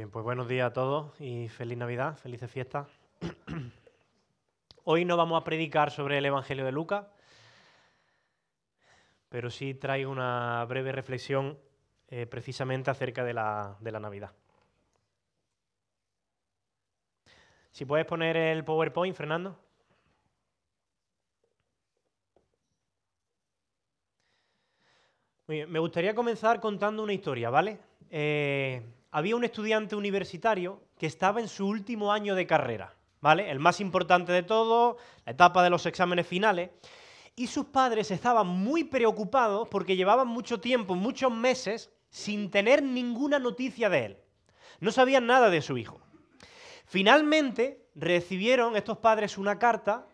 bien, pues buenos días a todos y feliz Navidad, felices fiestas. Hoy no vamos a predicar sobre el Evangelio de Lucas, pero sí traigo una breve reflexión eh, precisamente acerca de la, Navidad. Si puedes poner el PowerPoint, Fernando. Me gustaría comenzar contando una historia, ¿vale? Eh, había un estudiante universitario que estaba en su último año de carrera, ¿vale? El más importante de todo, la etapa de los exámenes finales. Y sus padres estaban muy preocupados porque llevaban mucho tiempo, muchos meses, sin tener ninguna noticia de él. No sabían nada de su hijo. Finalmente recibieron estos padres una carta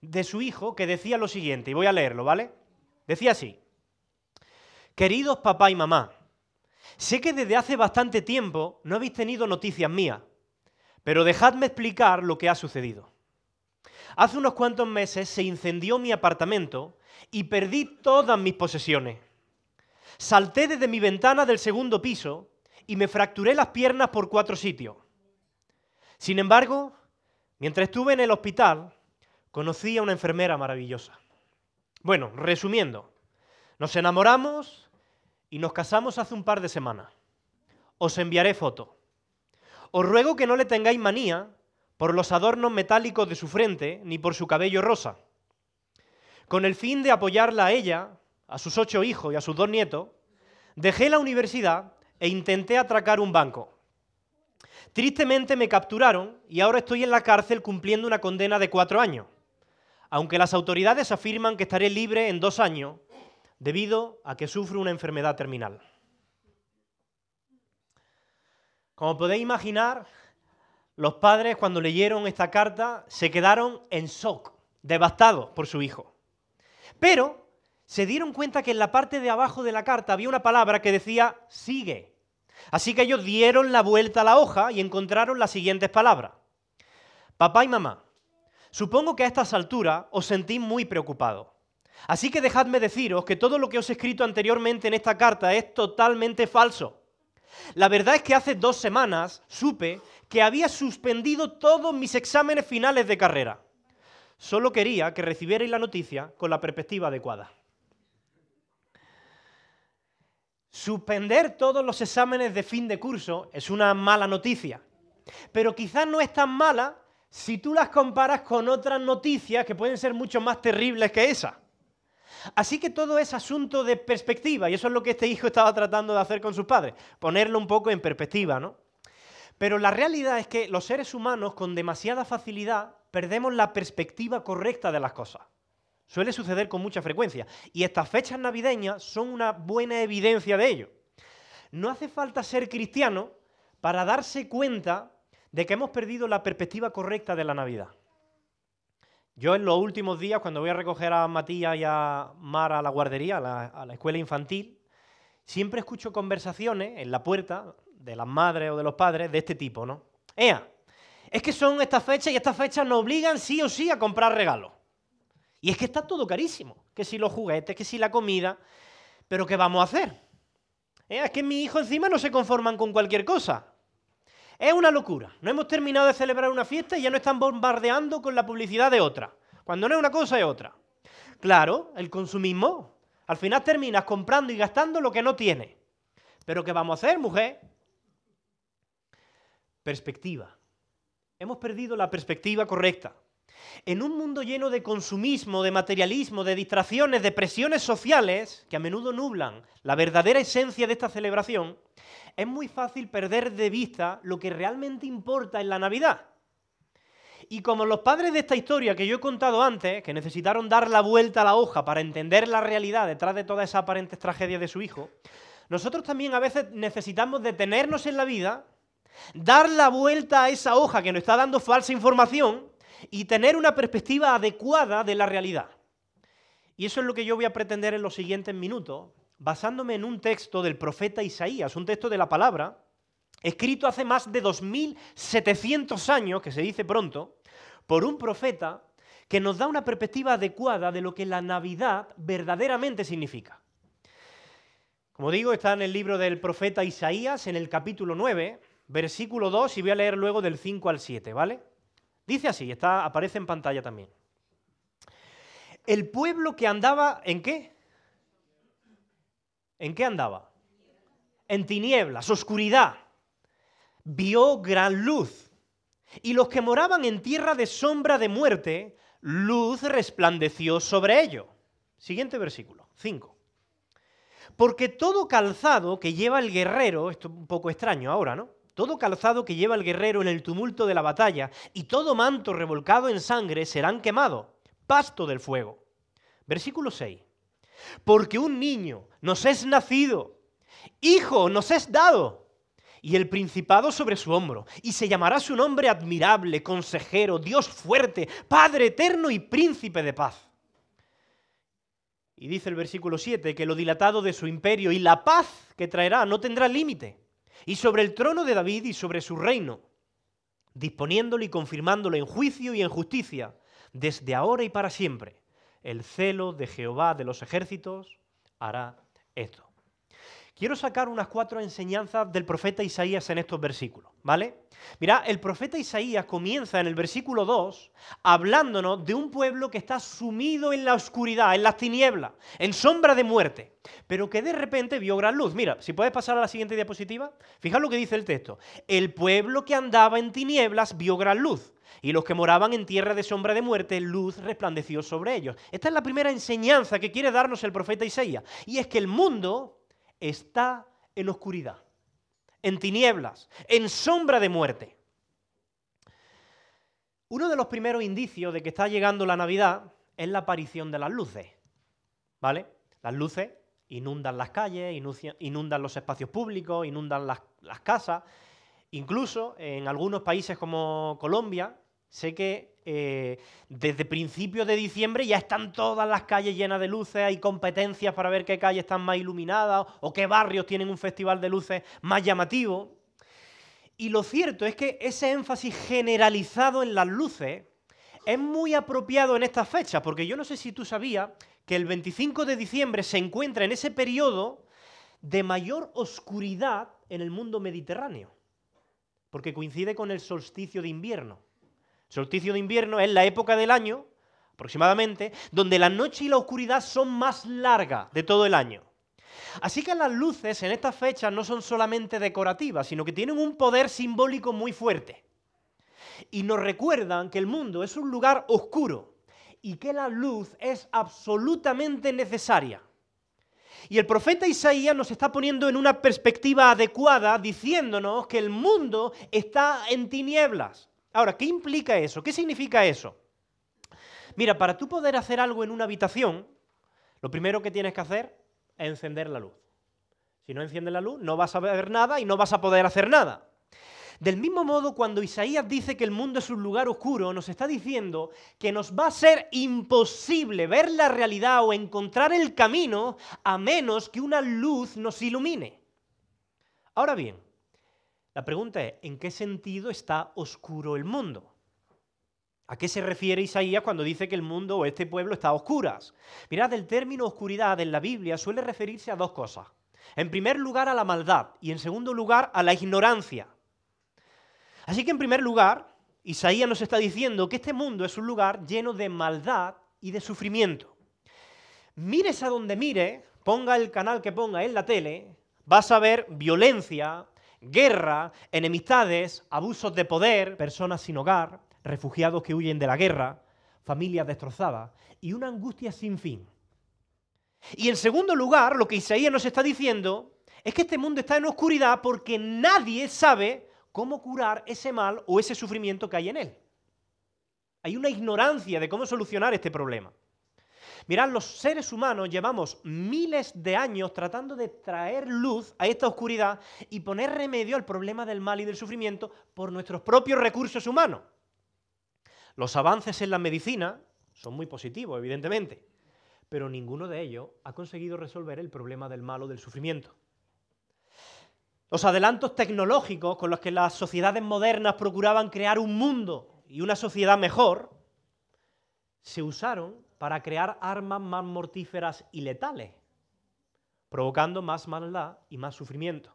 de su hijo que decía lo siguiente, y voy a leerlo, ¿vale? Decía así, queridos papá y mamá, Sé que desde hace bastante tiempo no habéis tenido noticias mías, pero dejadme explicar lo que ha sucedido. Hace unos cuantos meses se incendió mi apartamento y perdí todas mis posesiones. Salté desde mi ventana del segundo piso y me fracturé las piernas por cuatro sitios. Sin embargo, mientras estuve en el hospital, conocí a una enfermera maravillosa. Bueno, resumiendo, nos enamoramos, y nos casamos hace un par de semanas. Os enviaré foto. Os ruego que no le tengáis manía por los adornos metálicos de su frente ni por su cabello rosa. Con el fin de apoyarla a ella, a sus ocho hijos y a sus dos nietos, dejé la universidad e intenté atracar un banco. Tristemente me capturaron y ahora estoy en la cárcel cumpliendo una condena de cuatro años. Aunque las autoridades afirman que estaré libre en dos años, debido a que sufre una enfermedad terminal. Como podéis imaginar, los padres cuando leyeron esta carta se quedaron en shock, devastados por su hijo. Pero se dieron cuenta que en la parte de abajo de la carta había una palabra que decía sigue. Así que ellos dieron la vuelta a la hoja y encontraron las siguientes palabras. Papá y mamá, supongo que a estas alturas os sentís muy preocupados. Así que dejadme deciros que todo lo que os he escrito anteriormente en esta carta es totalmente falso. La verdad es que hace dos semanas supe que había suspendido todos mis exámenes finales de carrera. Solo quería que recibierais la noticia con la perspectiva adecuada. Suspender todos los exámenes de fin de curso es una mala noticia, pero quizás no es tan mala si tú las comparas con otras noticias que pueden ser mucho más terribles que esa. Así que todo es asunto de perspectiva y eso es lo que este hijo estaba tratando de hacer con sus padres, ponerlo un poco en perspectiva, ¿no? Pero la realidad es que los seres humanos con demasiada facilidad perdemos la perspectiva correcta de las cosas. Suele suceder con mucha frecuencia y estas fechas navideñas son una buena evidencia de ello. No hace falta ser cristiano para darse cuenta de que hemos perdido la perspectiva correcta de la Navidad. Yo en los últimos días, cuando voy a recoger a Matías y a Mar a la guardería, a la, escuela infantil, siempre escucho conversaciones en la puerta de las madres o de los padres de este tipo, ¿no? Ea, es que son estas fechas y estas fechas nos obligan sí o sí a comprar regalos. Y es que está todo carísimo, que si los juguetes, que si la comida, pero ¿qué vamos a hacer? Es que mis hijos encima no se conforman con cualquier cosa. Es una locura. No hemos terminado de celebrar una fiesta y ya no están bombardeando con la publicidad de otra. Cuando no es una cosa es otra. Claro, el consumismo. Al final terminas comprando y gastando lo que no tienes. Pero ¿qué vamos a hacer, mujer? Perspectiva. Hemos perdido la perspectiva correcta. En un mundo lleno de consumismo, de materialismo, de distracciones, de presiones sociales que a menudo nublan la verdadera esencia de esta celebración, es muy fácil perder de vista lo que realmente importa en la Navidad. Y como los padres de esta historia que yo he contado antes, que necesitaron dar la vuelta a la hoja para entender la realidad detrás de todas esas aparentes tragedias de su hijo, nosotros también a veces necesitamos detenernos en la vida, dar la vuelta a esa hoja que nos está dando falsa información y tener una perspectiva adecuada de la realidad. Y eso es lo que yo voy a pretender en los siguientes minutos, basándome en un texto del profeta Isaías, un texto de la palabra, escrito hace más de 2700 años, que se dice pronto, por un profeta que nos da una perspectiva adecuada de lo que la Navidad verdaderamente significa. Como digo, está en el libro del profeta Isaías, en el capítulo 9, versículo 2, y voy a leer luego del 5 al 7, ¿vale? Dice así, está, aparece en pantalla también. El pueblo que andaba, ¿en qué? ¿En qué andaba? En tinieblas, oscuridad. Vio gran luz. Y los que moraban en tierra de sombra de muerte, luz resplandeció sobre ello. Siguiente versículo, 5. Porque todo calzado que lleva el guerrero, esto es un poco extraño ahora, ¿no? Todo calzado que lleva el guerrero en el tumulto de la batalla y todo manto revolcado en sangre serán quemados, pasto del fuego. Versículo 6. Porque un niño nos es nacido, hijo nos es dado, y el principado sobre su hombro, y se llamará su nombre admirable, consejero, Dios fuerte, Padre eterno y príncipe de paz. Y dice el versículo 7 que lo dilatado de su imperio y la paz que traerá no tendrá límite. Y sobre el trono de David y sobre su reino, disponiéndolo y confirmándolo en juicio y en justicia, desde ahora y para siempre. El celo de Jehová de los ejércitos hará esto. Quiero sacar unas cuatro enseñanzas del profeta Isaías en estos versículos, ¿vale? Mira, el profeta Isaías comienza en el versículo 2 hablándonos de un pueblo que está sumido en la oscuridad, en las tinieblas, en sombra de muerte, pero que de repente vio gran luz. Mira, si puedes pasar a la siguiente diapositiva, fijaos lo que dice el texto. El pueblo que andaba en tinieblas vio gran luz. Y los que moraban en tierra de sombra de muerte, luz resplandeció sobre ellos. Esta es la primera enseñanza que quiere darnos el profeta Isaías. Y es que el mundo está en oscuridad, en tinieblas, en sombra de muerte. Uno de los primeros indicios de que está llegando la Navidad es la aparición de las luces. ¿Vale? Las luces inundan las calles, inundan los espacios públicos, inundan las, las casas. Incluso en algunos países como Colombia, sé que eh, desde principios de diciembre ya están todas las calles llenas de luces, hay competencias para ver qué calles están más iluminadas o qué barrios tienen un festival de luces más llamativo. Y lo cierto es que ese énfasis generalizado en las luces es muy apropiado en esta fecha, porque yo no sé si tú sabías que el 25 de diciembre se encuentra en ese periodo de mayor oscuridad en el mundo mediterráneo, porque coincide con el solsticio de invierno. Solsticio de invierno es la época del año, aproximadamente, donde la noche y la oscuridad son más largas de todo el año. Así que las luces en estas fechas no son solamente decorativas, sino que tienen un poder simbólico muy fuerte. Y nos recuerdan que el mundo es un lugar oscuro y que la luz es absolutamente necesaria. Y el profeta Isaías nos está poniendo en una perspectiva adecuada diciéndonos que el mundo está en tinieblas. Ahora, ¿qué implica eso? ¿Qué significa eso? Mira, para tú poder hacer algo en una habitación, lo primero que tienes que hacer es encender la luz. Si no enciendes la luz, no vas a ver nada y no vas a poder hacer nada. Del mismo modo, cuando Isaías dice que el mundo es un lugar oscuro, nos está diciendo que nos va a ser imposible ver la realidad o encontrar el camino a menos que una luz nos ilumine. Ahora bien, la pregunta es, ¿en qué sentido está oscuro el mundo? ¿A qué se refiere Isaías cuando dice que el mundo o este pueblo está a oscuras? Mirad, el término oscuridad en la Biblia suele referirse a dos cosas. En primer lugar a la maldad y en segundo lugar a la ignorancia. Así que en primer lugar, Isaías nos está diciendo que este mundo es un lugar lleno de maldad y de sufrimiento. Mires a donde mire, ponga el canal que ponga en la tele, vas a ver violencia, guerra, enemistades, abusos de poder, personas sin hogar, refugiados que huyen de la guerra, familias destrozadas y una angustia sin fin. Y en segundo lugar, lo que Isaías nos está diciendo es que este mundo está en oscuridad porque nadie sabe cómo curar ese mal o ese sufrimiento que hay en él. Hay una ignorancia de cómo solucionar este problema. Mirad, los seres humanos llevamos miles de años tratando de traer luz a esta oscuridad y poner remedio al problema del mal y del sufrimiento por nuestros propios recursos humanos. Los avances en la medicina son muy positivos, evidentemente, pero ninguno de ellos ha conseguido resolver el problema del mal o del sufrimiento. Los adelantos tecnológicos con los que las sociedades modernas procuraban crear un mundo y una sociedad mejor se usaron para crear armas más mortíferas y letales, provocando más maldad y más sufrimiento.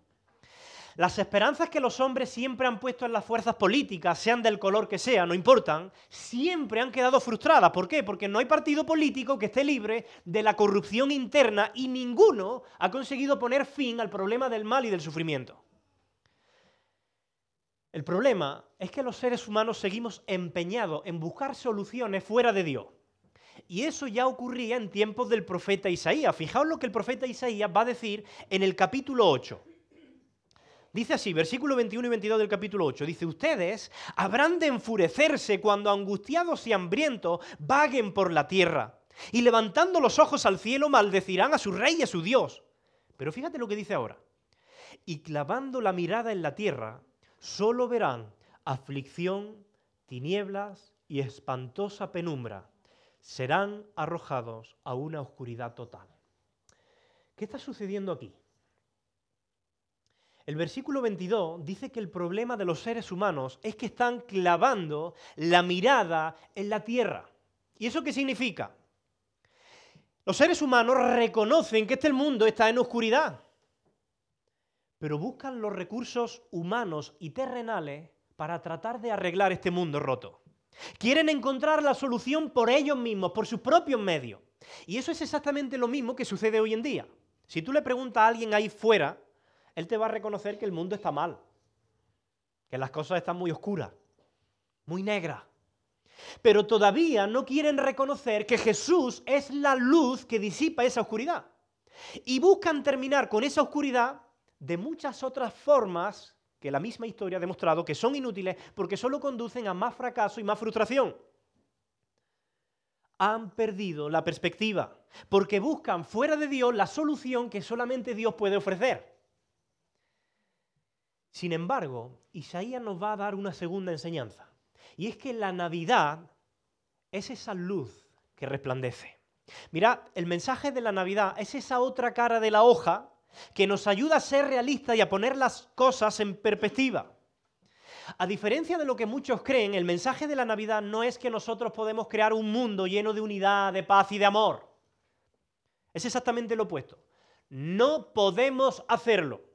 Las esperanzas que los hombres siempre han puesto en las fuerzas políticas, sean del color que sea, no importan, siempre han quedado frustradas. ¿Por qué? Porque no hay partido político que esté libre de la corrupción interna y ninguno ha conseguido poner fin al problema del mal y del sufrimiento. El problema es que los seres humanos seguimos empeñados en buscar soluciones fuera de Dios. Y eso ya ocurría en tiempos del profeta Isaías. Fijaos lo que el profeta Isaías va a decir en el capítulo 8. Dice así, versículo 21 y 22 del capítulo 8, dice, ustedes habrán de enfurecerse cuando angustiados y hambrientos vaguen por la tierra, y levantando los ojos al cielo maldecirán a su rey y a su Dios. Pero fíjate lo que dice ahora, y clavando la mirada en la tierra, solo verán aflicción, tinieblas y espantosa penumbra. Serán arrojados a una oscuridad total. ¿Qué está sucediendo aquí? El versículo 22 dice que el problema de los seres humanos es que están clavando la mirada en la tierra. ¿Y eso qué significa? Los seres humanos reconocen que este mundo está en oscuridad pero buscan los recursos humanos y terrenales para tratar de arreglar este mundo roto. Quieren encontrar la solución por ellos mismos, por sus propios medios. Y eso es exactamente lo mismo que sucede hoy en día. Si tú le preguntas a alguien ahí fuera, él te va a reconocer que el mundo está mal, que las cosas están muy oscuras, muy negras. Pero todavía no quieren reconocer que Jesús es la luz que disipa esa oscuridad. Y buscan terminar con esa oscuridad de muchas otras formas que la misma historia ha demostrado que son inútiles porque solo conducen a más fracaso y más frustración. Han perdido la perspectiva porque buscan fuera de Dios la solución que solamente Dios puede ofrecer. Sin embargo, Isaías nos va a dar una segunda enseñanza. Y es que la Navidad es esa luz que resplandece. Mirad, el mensaje de la Navidad es esa otra cara de la hoja que nos ayuda a ser realistas y a poner las cosas en perspectiva. A diferencia de lo que muchos creen, el mensaje de la Navidad no es que nosotros podemos crear un mundo lleno de unidad, de paz y de amor. Es exactamente lo opuesto. No podemos hacerlo.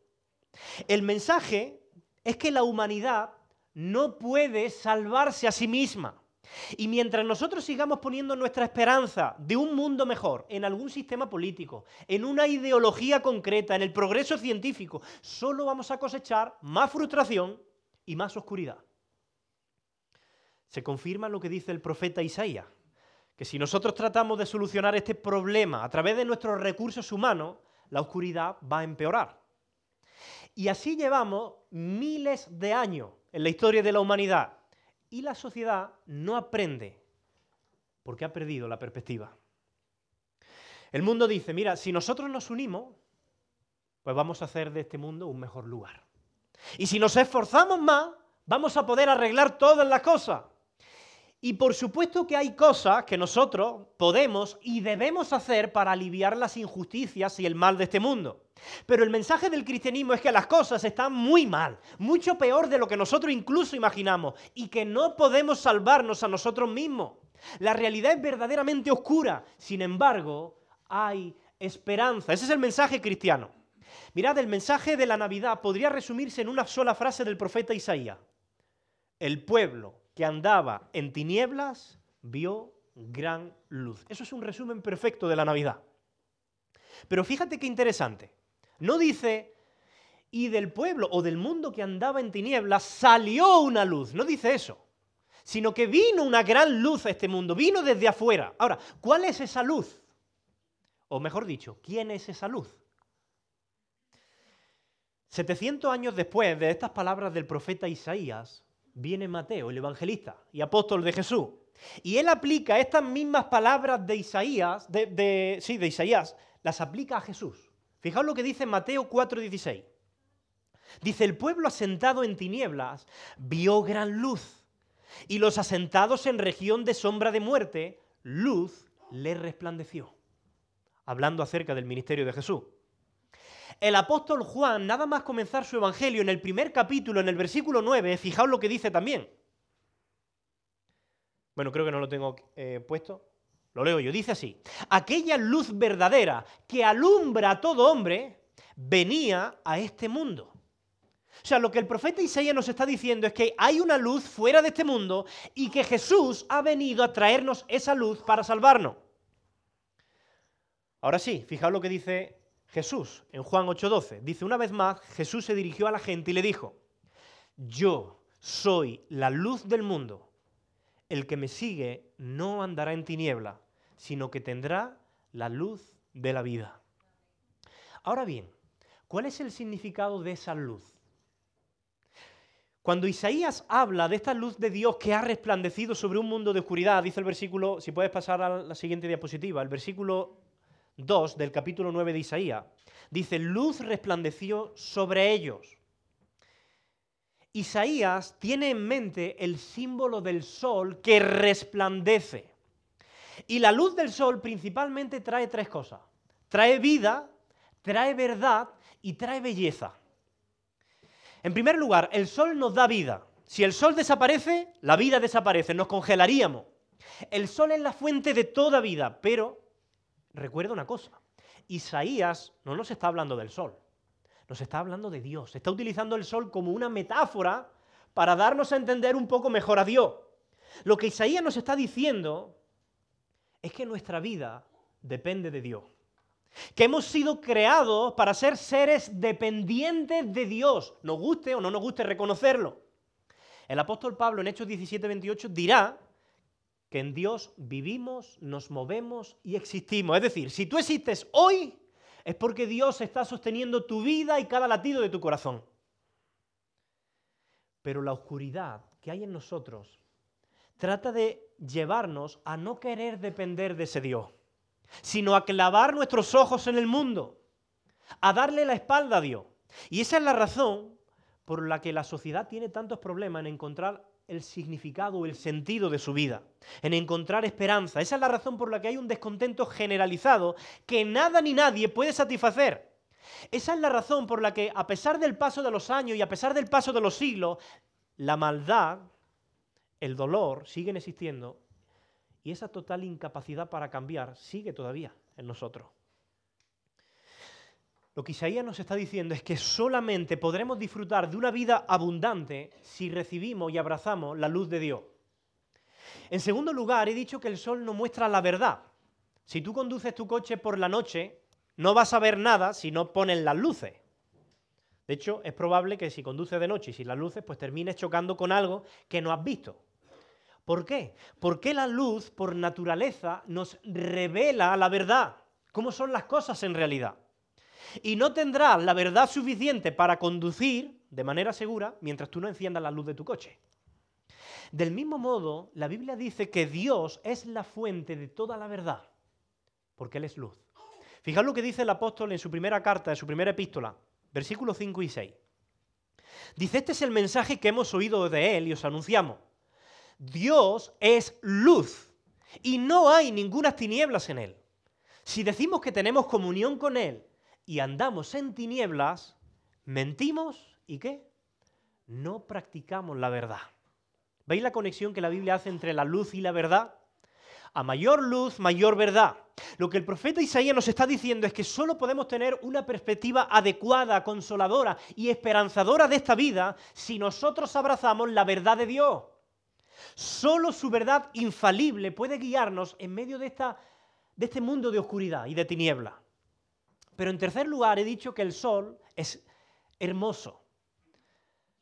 El mensaje es que la humanidad no puede salvarse a sí misma. Y mientras nosotros sigamos poniendo nuestra esperanza de un mundo mejor en algún sistema político, en una ideología concreta, en el progreso científico, solo vamos a cosechar más frustración y más oscuridad. Se confirma lo que dice el profeta Isaías, que si nosotros tratamos de solucionar este problema a través de nuestros recursos humanos, la oscuridad va a empeorar. Y así llevamos miles de años en la historia de la humanidad y la sociedad no aprende porque ha perdido la perspectiva. El mundo dice, mira, si nosotros nos unimos, pues vamos a hacer de este mundo un mejor lugar. Y si nos esforzamos más, vamos a poder arreglar todas las cosas. Y por supuesto que hay cosas que nosotros podemos y debemos hacer para aliviar las injusticias y el mal de este mundo. Pero el mensaje del cristianismo es que las cosas están muy mal, mucho peor de lo que nosotros incluso imaginamos, y que no podemos salvarnos a nosotros mismos. La realidad es verdaderamente oscura, sin embargo, hay esperanza. Ese es el mensaje cristiano. Mirad, el mensaje de la Navidad podría resumirse en una sola frase del profeta Isaías. El pueblo que andaba en tinieblas vio gran luz. Eso es un resumen perfecto de la Navidad. Pero fíjate qué interesante. No dice, y del pueblo o del mundo que andaba en tinieblas salió una luz. No dice eso. Sino que vino una gran luz a este mundo, vino desde afuera. Ahora, ¿cuál es esa luz? O mejor dicho, ¿quién es esa luz? 700 años después de estas palabras del profeta Isaías, viene Mateo, el evangelista y apóstol de Jesús. Y él aplica estas mismas palabras de Isaías, sí, de Isaías, las aplica a Jesús. Fijaos lo que dice Mateo 4:16. Dice, el pueblo asentado en tinieblas vio gran luz, y los asentados en región de sombra de muerte, luz le resplandeció. Hablando acerca del ministerio de Jesús. El apóstol Juan, nada más comenzar su evangelio en el primer capítulo, en el versículo 9, fijaos lo que dice también. Bueno, creo que no lo tengo eh, puesto. Lo leo yo. Dice así. Aquella luz verdadera que alumbra a todo hombre venía a este mundo. O sea, lo que el profeta Isaías nos está diciendo es que hay una luz fuera de este mundo y que Jesús ha venido a traernos esa luz para salvarnos. Ahora sí, fijaos lo que dice Jesús en Juan 8:12. Dice, una vez más, Jesús se dirigió a la gente y le dijo, yo soy la luz del mundo. El que me sigue no andará en tiniebla, sino que tendrá la luz de la vida. Ahora bien, ¿cuál es el significado de esa luz? Cuando Isaías habla de esta luz de Dios que ha resplandecido sobre un mundo de oscuridad, dice el versículo, si puedes pasar a la siguiente diapositiva, el versículo 2 del capítulo 9 de Isaías, dice, luz resplandeció sobre ellos. Isaías tiene en mente el símbolo del sol que resplandece. Y la luz del sol principalmente trae tres cosas. Trae vida, trae verdad y trae belleza. En primer lugar, el sol nos da vida. Si el sol desaparece, la vida desaparece, nos congelaríamos. El sol es la fuente de toda vida, pero recuerda una cosa, Isaías no nos está hablando del sol, nos está hablando de Dios. Está utilizando el sol como una metáfora para darnos a entender un poco mejor a Dios. Lo que Isaías nos está diciendo es que nuestra vida depende de Dios. Que hemos sido creados para ser seres dependientes de Dios, nos guste o no nos guste reconocerlo. El apóstol Pablo en Hechos 17, 28 dirá que en Dios vivimos, nos movemos y existimos. Es decir, si tú existes hoy, es porque Dios está sosteniendo tu vida y cada latido de tu corazón. Pero la oscuridad que hay en nosotros trata de llevarnos a no querer depender de ese Dios, sino a clavar nuestros ojos en el mundo, a darle la espalda a Dios. Y esa es la razón por la que la sociedad tiene tantos problemas en encontrar el significado el sentido de su vida, en encontrar esperanza. Esa es la razón por la que hay un descontento generalizado que nada ni nadie puede satisfacer. Esa es la razón por la que, a pesar del paso de los años y a pesar del paso de los siglos, la maldad, el dolor siguen existiendo y esa total incapacidad para cambiar sigue todavía en nosotros. Lo que Isaías nos está diciendo es que solamente podremos disfrutar de una vida abundante si recibimos y abrazamos la luz de Dios. En segundo lugar, he dicho que el sol no muestra la verdad. Si tú conduces tu coche por la noche, no vas a ver nada si no ponen las luces. De hecho, es probable que si conduces de noche y sin las luces, pues termines chocando con algo que no has visto. ¿Por qué? Porque la luz, por naturaleza, nos revela la verdad, cómo son las cosas en realidad y no tendrás la verdad suficiente para conducir de manera segura mientras tú no enciendas la luz de tu coche. Del mismo modo, la Biblia dice que Dios es la fuente de toda la verdad, porque Él es luz. Fijaos lo que dice el apóstol en su primera carta, en su primera epístola, versículos 5 y 6. Dice, este es el mensaje que hemos oído de Él y os anunciamos. Dios es luz y no hay ninguna tinieblas en Él. Si decimos que tenemos comunión con Él y andamos en tinieblas, mentimos y qué? No practicamos la verdad. ¿Veis la conexión que la Biblia hace entre la luz y la verdad? A mayor luz, mayor verdad. Lo que el profeta Isaías nos está diciendo es que solo podemos tener una perspectiva adecuada, consoladora y esperanzadora de esta vida si nosotros abrazamos la verdad de Dios. Solo su verdad infalible puede guiarnos en medio de, esta, de este mundo de oscuridad y de tiniebla. Pero en tercer lugar he dicho que el sol es hermoso.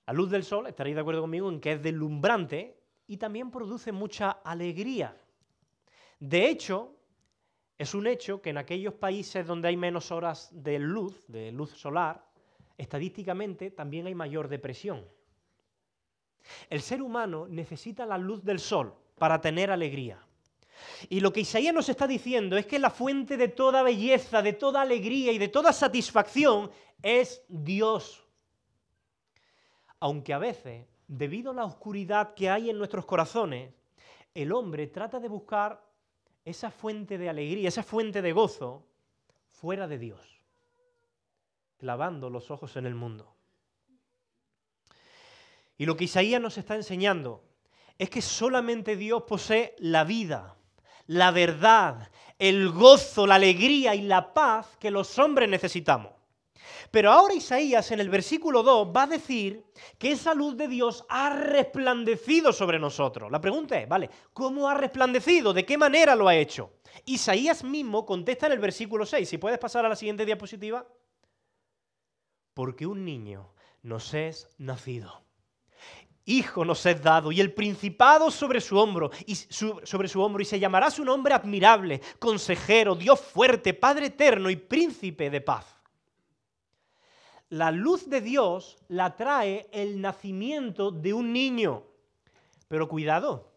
La luz del sol, estaréis de acuerdo conmigo en que es deslumbrante y también produce mucha alegría. De hecho, es un hecho que en aquellos países donde hay menos horas de luz, de luz solar, estadísticamente también hay mayor depresión. El ser humano necesita la luz del sol para tener alegría. Y lo que Isaías nos está diciendo es que la fuente de toda belleza, de toda alegría y de toda satisfacción es Dios. Aunque a veces, debido a la oscuridad que hay en nuestros corazones, el hombre trata de buscar esa fuente de alegría, esa fuente de gozo fuera de Dios, clavando los ojos en el mundo. Y lo que Isaías nos está enseñando es que solamente Dios posee la vida, la verdad, el gozo, la alegría y la paz que los hombres necesitamos. Pero ahora Isaías en el versículo 2 va a decir que esa luz de Dios ha resplandecido sobre nosotros. La pregunta es, ¿vale? ¿Cómo ha resplandecido? ¿De qué manera lo ha hecho? Isaías mismo contesta en el versículo 6. Si puedes pasar a la siguiente diapositiva. Porque un niño nos es nacido. Hijo nos es dado y el principado sobre su hombro y sobre su hombro y se llamará su nombre admirable, consejero, Dios fuerte, Padre eterno y príncipe de paz. La luz de Dios la trae el nacimiento de un niño. Pero cuidado,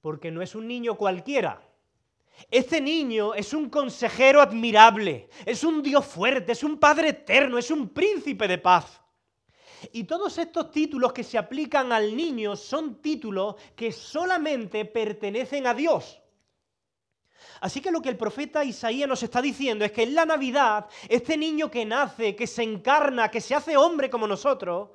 porque no es un niño cualquiera. Este niño es un consejero admirable, es un Dios fuerte, es un Padre eterno, es un príncipe de paz. Y todos estos títulos que se aplican al niño son títulos que solamente pertenecen a Dios. Así que lo que el profeta Isaías nos está diciendo es que en la Navidad, este niño que nace, que se encarna, que se hace hombre como nosotros,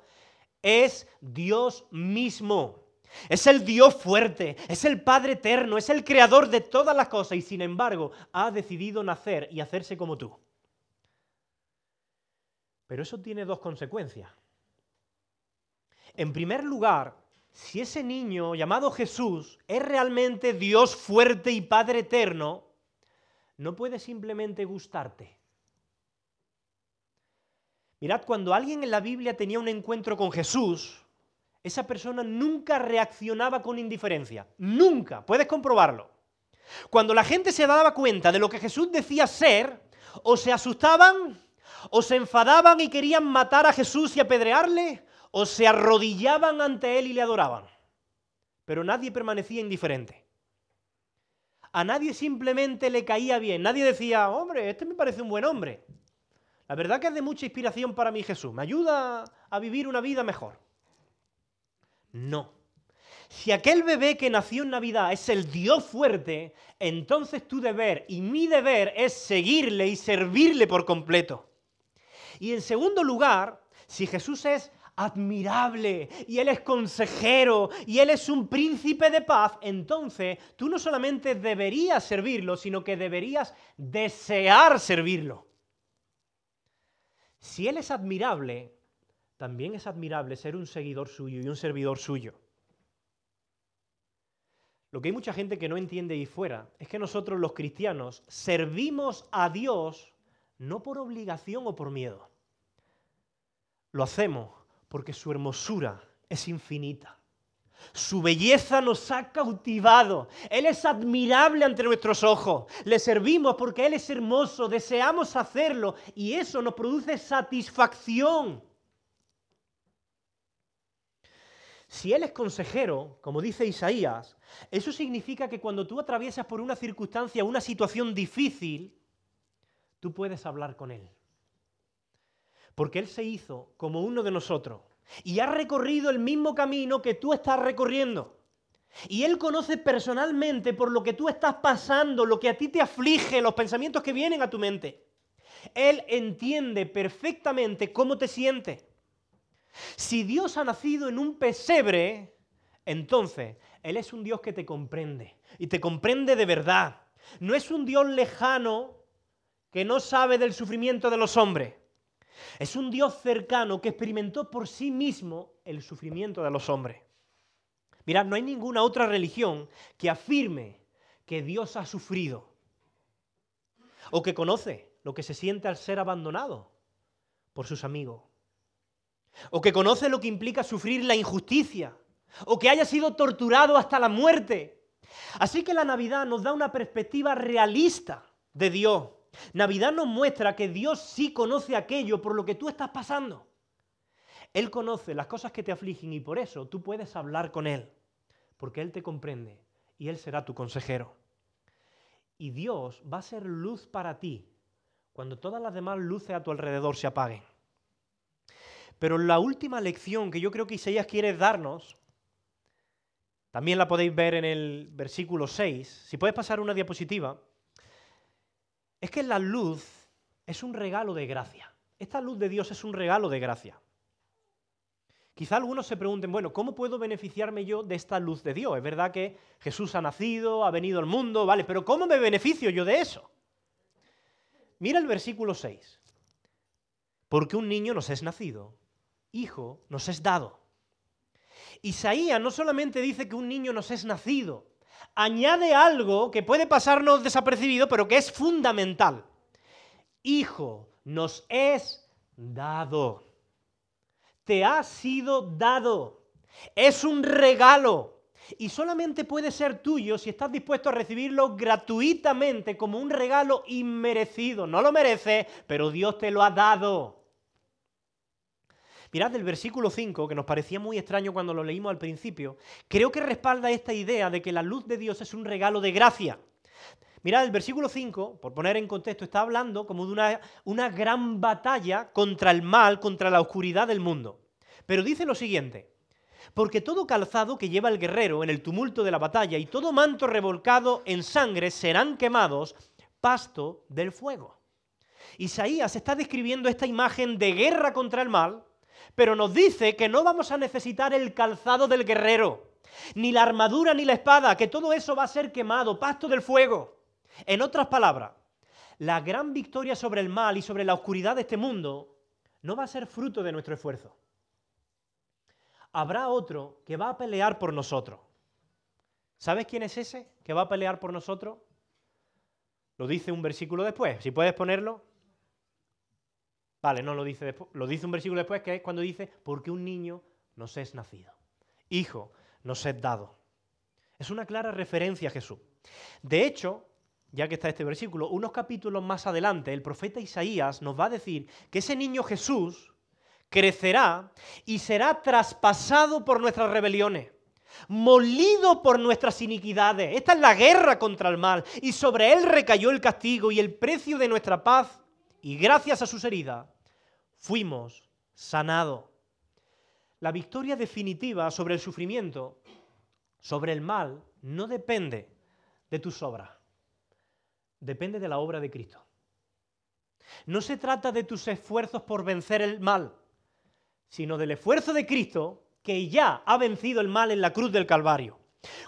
es Dios mismo. Es el Dios fuerte, es el Padre eterno, es el creador de todas las cosas y sin embargo ha decidido nacer y hacerse como tú. Pero eso tiene dos consecuencias. En primer lugar, si ese niño llamado Jesús es realmente Dios fuerte y Padre eterno, no puede simplemente gustarte. Mirad, cuando alguien en la Biblia tenía un encuentro con Jesús, esa persona nunca reaccionaba con indiferencia. Nunca. Puedes comprobarlo. Cuando la gente se daba cuenta de lo que Jesús decía ser, o se asustaban, o se enfadaban y querían matar a Jesús y apedrearle, o se arrodillaban ante él y le adoraban. Pero nadie permanecía indiferente. A nadie simplemente le caía bien. Nadie decía, hombre, este me parece un buen hombre. La verdad que es de mucha inspiración para mí Jesús. Me ayuda a vivir una vida mejor. No. Si aquel bebé que nació en Navidad es el Dios fuerte, entonces tu deber y mi deber es seguirle y servirle por completo. Y en segundo lugar, si Jesús es admirable y Él es consejero y Él es un príncipe de paz, entonces tú no solamente deberías servirlo, sino que deberías desear servirlo. Si Él es admirable, también es admirable ser un seguidor suyo y un servidor suyo. Lo que hay mucha gente que no entiende ahí fuera es que nosotros los cristianos servimos a Dios no por obligación o por miedo. Lo hacemos porque su hermosura es infinita. Su belleza nos ha cautivado. Él es admirable ante nuestros ojos. Le servimos porque Él es hermoso. Deseamos hacerlo y eso nos produce satisfacción. Si Él es consejero, como dice Isaías, eso significa que cuando tú atraviesas por una circunstancia, una situación difícil, tú puedes hablar con Él porque Él se hizo como uno de nosotros y ha recorrido el mismo camino que tú estás recorriendo. Y Él conoce personalmente por lo que tú estás pasando, lo que a ti te aflige, los pensamientos que vienen a tu mente. Él entiende perfectamente cómo te sientes. Si Dios ha nacido en un pesebre, entonces Él es un Dios que te comprende y te comprende de verdad. No es un Dios lejano que no sabe del sufrimiento de los hombres. Es un Dios cercano que experimentó por sí mismo el sufrimiento de los hombres. Mirad, no hay ninguna otra religión que afirme que Dios ha sufrido o que conoce lo que se siente al ser abandonado por sus amigos o que conoce lo que implica sufrir la injusticia o que haya sido torturado hasta la muerte. Así que la Navidad nos da una perspectiva realista de Dios Navidad nos muestra que Dios sí conoce aquello por lo que tú estás pasando. Él conoce las cosas que te afligen y por eso tú puedes hablar con Él, porque Él te comprende y Él será tu consejero. Y Dios va a ser luz para ti cuando todas las demás luces a tu alrededor se apaguen. Pero la última lección que yo creo que Isaías quiere darnos, también la podéis ver en el versículo 6, si puedes pasar una diapositiva, es que la luz es un regalo de gracia. Esta luz de Dios es un regalo de gracia. Quizá algunos se pregunten, bueno, ¿cómo puedo beneficiarme yo de esta luz de Dios? Es verdad que Jesús ha nacido, ha venido al mundo, vale, pero ¿cómo me beneficio yo de eso? Mira el versículo 6. porque un niño nos es nacido, hijo nos es dado. Isaías no solamente dice que un niño nos es nacido, añade algo que puede pasarnos desapercibido, pero que es fundamental. Hijo nos es dado. Te ha sido dado. Es un regalo. Y solamente puede ser tuyo si estás dispuesto a recibirlo gratuitamente como un regalo inmerecido. No lo mereces, pero Dios te lo ha dado. Mirad el versículo 5, que nos parecía muy extraño cuando lo leímos al principio, creo que respalda esta idea de que la luz de Dios es un regalo de gracia. Mirad, el versículo 5, por poner en contexto, está hablando como de una, una gran batalla contra el mal, contra la oscuridad del mundo. Pero dice lo siguiente, porque todo calzado que lleva el guerrero en el tumulto de la batalla y todo manto revolcado en sangre serán quemados, pasto del fuego. Isaías está describiendo esta imagen de guerra contra el mal, pero nos dice que no vamos a necesitar el calzado del guerrero, ni la armadura ni la espada, que todo eso va a ser quemado, pasto del fuego. En otras palabras, la gran victoria sobre el mal y sobre la oscuridad de este mundo no va a ser fruto de nuestro esfuerzo. Habrá otro que va a pelear por nosotros. ¿Sabes quién es ese que va a pelear por nosotros? Lo dice un versículo después. Si puedes ponerlo. Vale, no lo dice después, lo dice un versículo después que es cuando dice, porque un niño nos es nacido, hijo nos es dado. Es una clara referencia a Jesús. De hecho, ya que está este versículo, unos capítulos más adelante, el profeta Isaías nos va a decir que ese niño Jesús crecerá y será traspasado por nuestras rebeliones, molido por nuestras iniquidades. Esta es la guerra contra el mal y sobre él recayó el castigo y el precio de nuestra paz y gracias a sus heridas fuimos sanados. La victoria definitiva sobre el sufrimiento, sobre el mal, no depende de tus obras, depende de la obra de Cristo. No se trata de tus esfuerzos por vencer el mal, sino del esfuerzo de Cristo que ya ha vencido el mal en la cruz del Calvario.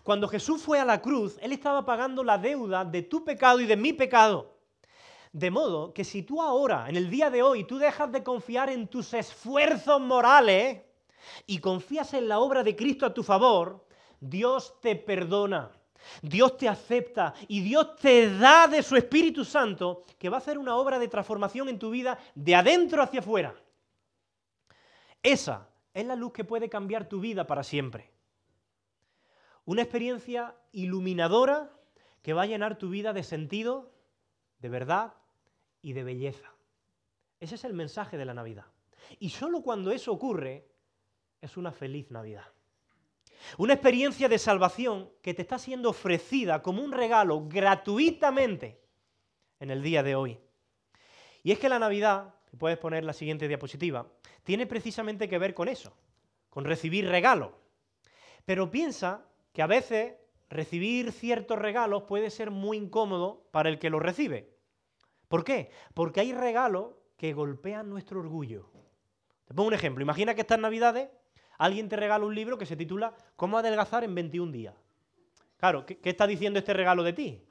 Cuando Jesús fue a la cruz, Él estaba pagando la deuda de tu pecado y de mi pecado. De modo que si tú ahora, en el día de hoy, tú dejas de confiar en tus esfuerzos morales y confías en la obra de Cristo a tu favor, Dios te perdona, Dios te acepta y Dios te da de su Espíritu Santo que va a hacer una obra de transformación en tu vida de adentro hacia afuera. Esa es la luz que puede cambiar tu vida para siempre. Una experiencia iluminadora que va a llenar tu vida de sentido, de verdad y de belleza. Ese es el mensaje de la Navidad. Y solo cuando eso ocurre es una feliz Navidad. Una experiencia de salvación que te está siendo ofrecida como un regalo gratuitamente en el día de hoy. Y es que la Navidad, que puedes poner la siguiente diapositiva, tiene precisamente que ver con eso, con recibir regalos. Pero piensa que a veces recibir ciertos regalos puede ser muy incómodo para el que los recibe. ¿Por qué? Porque hay regalos que golpean nuestro orgullo. Te pongo un ejemplo. Imagina que estas navidades alguien te regala un libro que se titula ¿Cómo adelgazar en 21 días? Claro, ¿qué, está diciendo este regalo de ti?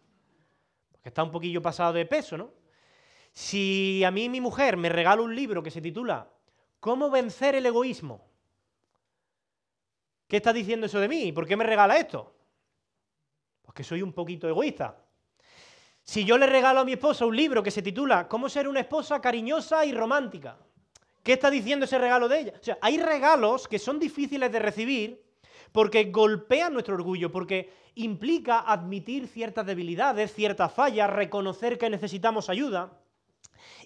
Porque está un poquillo pasado de peso, ¿no? Si a mí mi mujer me regala un libro que se titula ¿Cómo vencer el egoísmo? ¿Qué está diciendo eso de mí? ¿Por qué me regala esto? Pues que soy un poquito egoísta. Si yo le regalo a mi esposa un libro que se titula ¿Cómo ser una esposa cariñosa y romántica? ¿Qué está diciendo ese regalo de ella? O sea, hay regalos que son difíciles de recibir porque golpean nuestro orgullo, porque implica admitir ciertas debilidades, ciertas fallas, reconocer que necesitamos ayuda.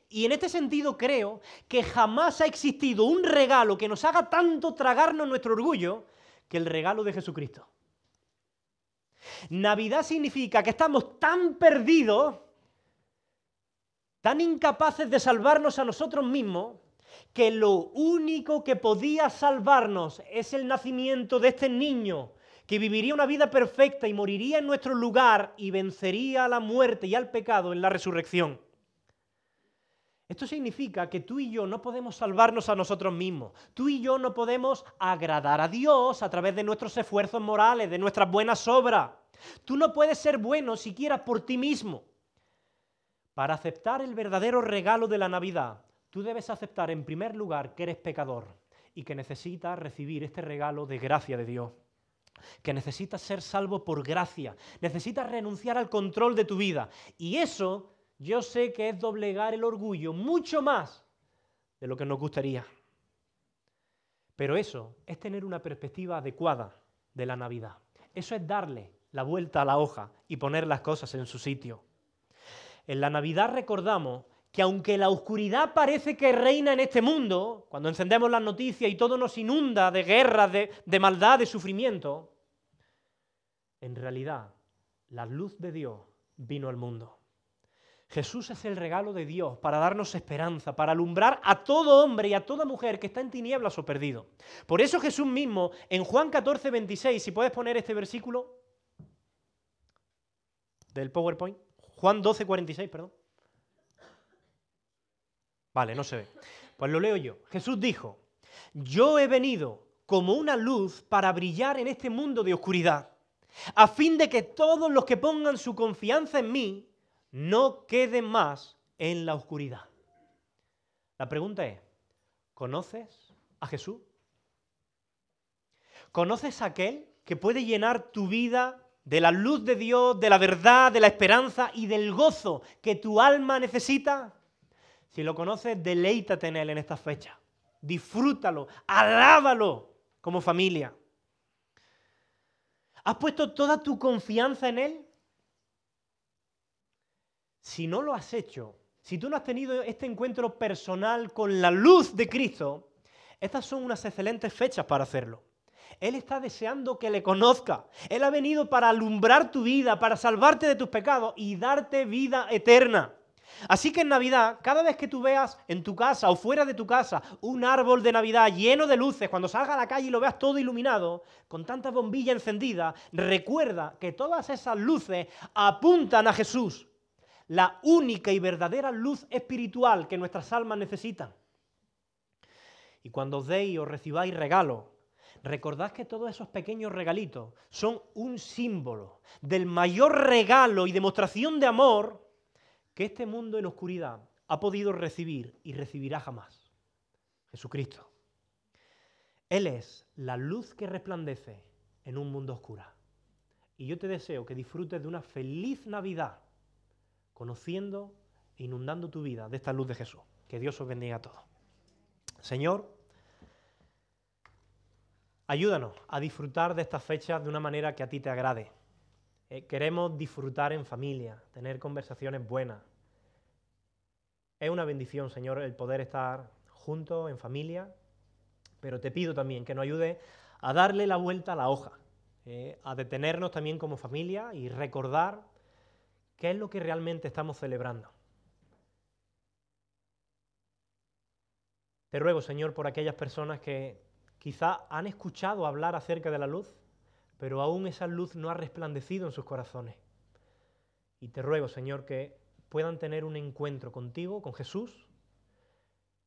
Y en este sentido creo que jamás ha existido un regalo que nos haga tanto tragarnos nuestro orgullo que el regalo de Jesucristo. Navidad significa que estamos tan perdidos, tan incapaces de salvarnos a nosotros mismos, que lo único que podía salvarnos es el nacimiento de este niño, que viviría una vida perfecta y moriría en nuestro lugar y vencería a la muerte y al pecado en la resurrección. Esto significa que tú y yo no podemos salvarnos a nosotros mismos. Tú y yo no podemos agradar a Dios a través de nuestros esfuerzos morales, de nuestras buenas obras. Tú no puedes ser bueno siquiera por ti mismo. Para aceptar el verdadero regalo de la Navidad, tú debes aceptar en primer lugar que eres pecador y que necesitas recibir este regalo de gracia de Dios. Que necesitas ser salvo por gracia. Necesitas renunciar al control de tu vida. Y eso yo sé que es doblegar el orgullo mucho más de lo que nos gustaría. Pero eso es tener una perspectiva adecuada de la Navidad. Eso es darle la vuelta a la hoja y poner las cosas en su sitio. En la Navidad recordamos que aunque la oscuridad parece que reina en este mundo, cuando encendemos las noticias y todo nos inunda de guerras, de, de maldad, de sufrimiento, en realidad la luz de Dios vino al mundo. Jesús es el regalo de Dios para darnos esperanza, para alumbrar a todo hombre y a toda mujer que está en tinieblas o perdido. Por eso Jesús mismo, en Juan 14, 26, si puedes poner este versículo del PowerPoint, Juan 12, 46, perdón. Vale, no se ve. Pues lo leo yo. Jesús dijo, yo he venido como una luz para brillar en este mundo de oscuridad, a fin de que todos los que pongan su confianza en mí no queden más en la oscuridad. La pregunta es, ¿conoces a Jesús? ¿Conoces a aquel que puede llenar tu vida de la luz de Dios, de la verdad, de la esperanza y del gozo que tu alma necesita? Si lo conoces, deleítate en Él en esta fecha. Disfrútalo, alábalo como familia. ¿Has puesto toda tu confianza en Él? Si no lo has hecho, si tú no has tenido este encuentro personal con la luz de Cristo, estas son unas excelentes fechas para hacerlo. Él está deseando que le conozca. Él ha venido para alumbrar tu vida, para salvarte de tus pecados y darte vida eterna. Así que en Navidad, cada vez que tú veas en tu casa o fuera de tu casa un árbol de Navidad lleno de luces, cuando salga a la calle y lo veas todo iluminado, con tanta bombilla encendida, recuerda que todas esas luces apuntan a Jesús, la única y verdadera luz espiritual que nuestras almas necesitan. Y cuando os deis o recibáis regalos, recordad que todos esos pequeños regalitos son un símbolo del mayor regalo y demostración de amor que este mundo en oscuridad ha podido recibir y recibirá jamás. Jesucristo. Él es la luz que resplandece en un mundo oscuro. Y yo te deseo que disfrutes de una feliz Navidad, conociendo e inundando tu vida de esta luz de Jesús. Que Dios os bendiga a todos. Señor, ayúdanos a disfrutar de estas fechas de una manera que a ti te agrade. Eh, queremos disfrutar en familia, tener conversaciones buenas, es una bendición, Señor, el poder estar juntos, en familia, pero te pido también que nos ayude a darle la vuelta a la hoja, eh, a detenernos también como familia y recordar qué es lo que realmente estamos celebrando. Te ruego, Señor, por aquellas personas que quizá han escuchado hablar acerca de la luz, pero aún esa luz no ha resplandecido en sus corazones. Y te ruego, Señor, que puedan tener un encuentro contigo, con Jesús,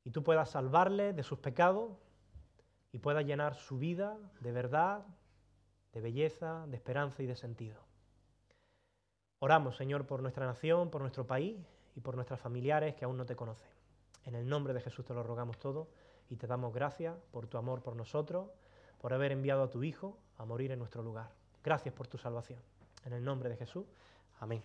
y tú puedas salvarle de sus pecados y puedas llenar su vida de verdad, de belleza, de esperanza y de sentido. Oramos, Señor, por nuestra nación, por nuestro país y por nuestras familiares que aún no te conocen. En el nombre de Jesús te lo rogamos todo y te damos gracias por tu amor por nosotros, por haber enviado a tu Hijo a morir en nuestro lugar. Gracias por tu salvación. En el nombre de Jesús. Amén.